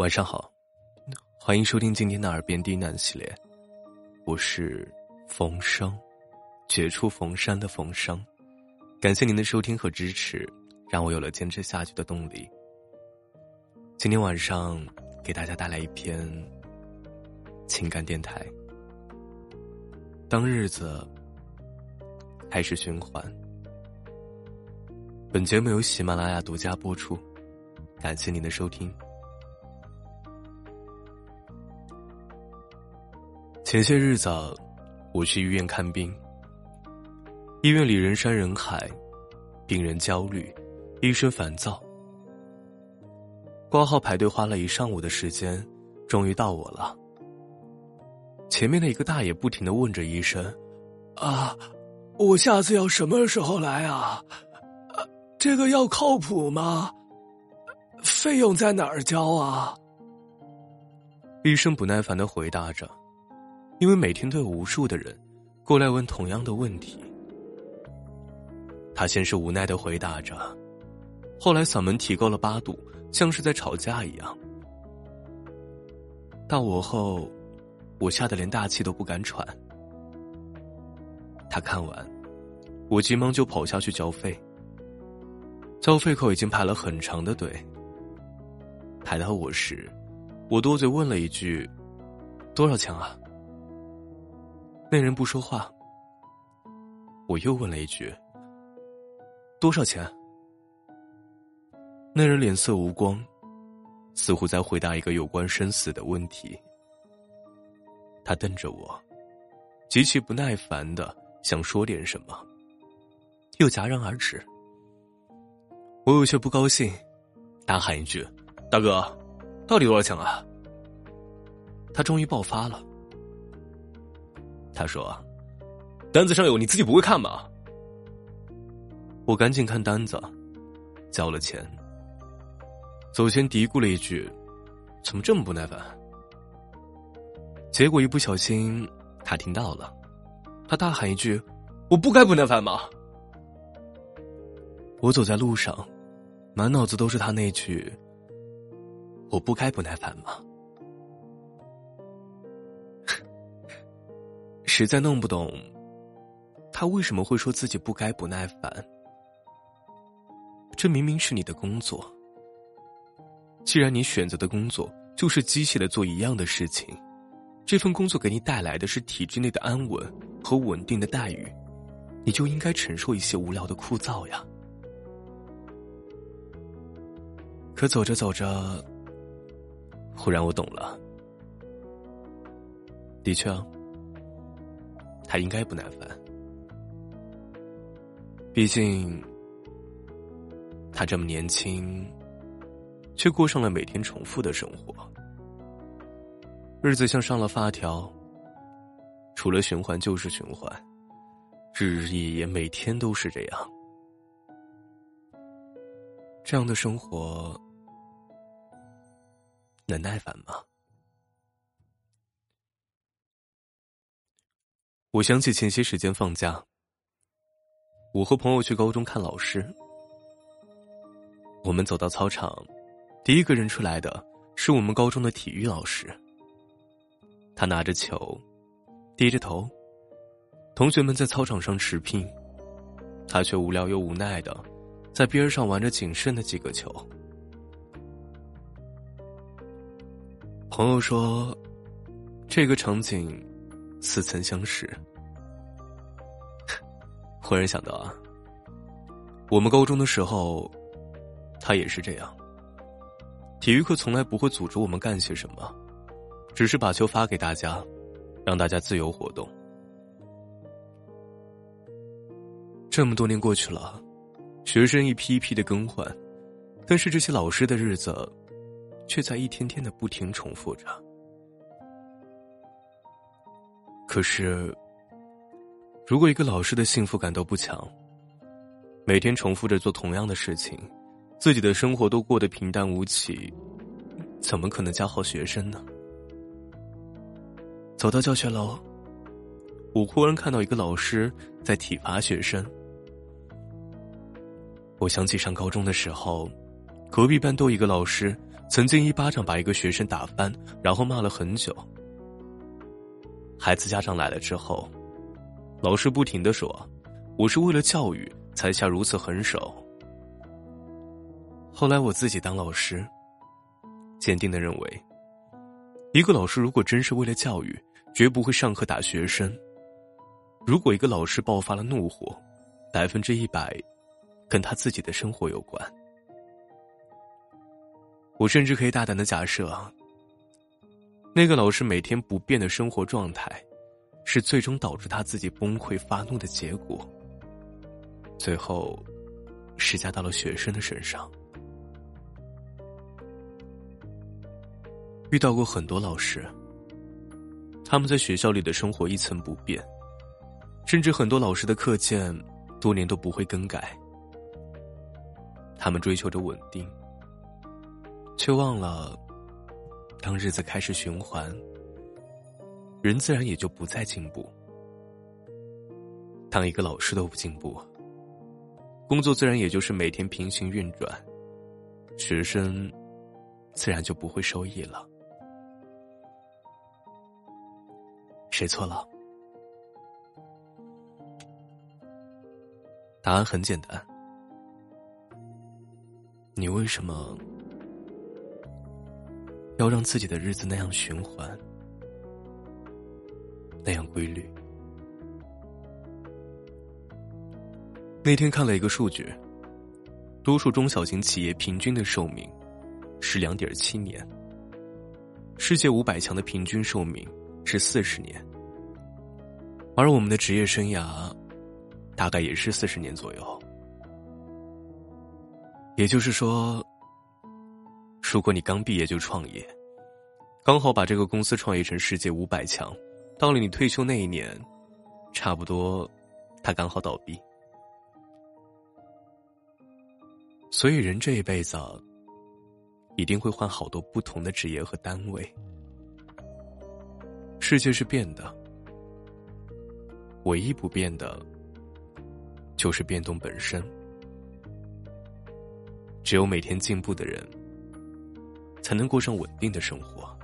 晚上好，欢迎收听今天的耳边低喃系列，我是冯生，绝处逢生的冯生，感谢您的收听和支持，让我有了坚持下去的动力。今天晚上给大家带来一篇情感电台，当日子开始循环。本节目由喜马拉雅独家播出，感谢您的收听。前些日子，我去医院看病。医院里人山人海，病人焦虑，医生烦躁。挂号排队花了一上午的时间，终于到我了。前面的一个大爷不停的问着医生：“啊，我下次要什么时候来啊？这个药靠谱吗？费用在哪儿交啊？”医生不耐烦的回答着。因为每天都有无数的人过来问同样的问题，他先是无奈的回答着，后来嗓门提高了八度，像是在吵架一样。到我后，我吓得连大气都不敢喘。他看完，我急忙就跑下去交费。交费口已经排了很长的队。排到我时，我多嘴问了一句：“多少钱啊？”那人不说话，我又问了一句：“多少钱？”那人脸色无光，似乎在回答一个有关生死的问题。他瞪着我，极其不耐烦的想说点什么，又戛然而止。我有些不高兴，大喊一句：“大哥，到底多少钱啊？”他终于爆发了。他说：“单子上有，你自己不会看吗？”我赶紧看单子，交了钱，走前嘀咕了一句：“怎么这么不耐烦？”结果一不小心，他听到了，他大喊一句：“我不该不耐烦吗？”我走在路上，满脑子都是他那句：“我不该不耐烦吗？”实在弄不懂，他为什么会说自己不该不耐烦？这明明是你的工作。既然你选择的工作就是机械的做一样的事情，这份工作给你带来的是体制内的安稳和稳定的待遇，你就应该承受一些无聊的枯燥呀。可走着走着，忽然我懂了，的确啊。他应该不耐烦，毕竟他这么年轻，却过上了每天重复的生活，日子像上了发条，除了循环就是循环，日日夜夜每天都是这样，这样的生活能耐烦吗？我想起前些时间放假，我和朋友去高中看老师。我们走到操场，第一个人出来的是我们高中的体育老师。他拿着球，低着头，同学们在操场上持拼，他却无聊又无奈的在边上玩着仅剩的几个球。朋友说，这个场景。似曾相识，忽然想到啊，我们高中的时候，他也是这样。体育课从来不会组织我们干些什么，只是把球发给大家，让大家自由活动。这么多年过去了，学生一批一批的更换，但是这些老师的日子，却在一天天的不停重复着。可是，如果一个老师的幸福感都不强，每天重复着做同样的事情，自己的生活都过得平淡无奇，怎么可能教好学生呢？走到教学楼，我忽然看到一个老师在体罚学生。我想起上高中的时候，隔壁班都一个老师曾经一巴掌把一个学生打翻，然后骂了很久。孩子家长来了之后，老师不停的说：“我是为了教育才下如此狠手。”后来我自己当老师，坚定的认为，一个老师如果真是为了教育，绝不会上课打学生。如果一个老师爆发了怒火，百分之一百，跟他自己的生活有关。我甚至可以大胆的假设，那个老师每天不变的生活状态，是最终导致他自己崩溃发怒的结果。最后，施加到了学生的身上。遇到过很多老师，他们在学校里的生活一成不变，甚至很多老师的课件多年都不会更改。他们追求着稳定，却忘了，当日子开始循环，人自然也就不再进步。当一个老师都不进步，工作自然也就是每天平行运转，学生自然就不会受益了。谁错了？答案很简单。你为什么要让自己的日子那样循环，那样规律？那天看了一个数据，多数中小型企业平均的寿命是两点七年，世界五百强的平均寿命是四十年。而我们的职业生涯，大概也是四十年左右。也就是说，如果你刚毕业就创业，刚好把这个公司创业成世界五百强，到了你退休那一年，差不多，它刚好倒闭。所以，人这一辈子，一定会换好多不同的职业和单位。世界是变的。唯一不变的，就是变动本身。只有每天进步的人，才能过上稳定的生活。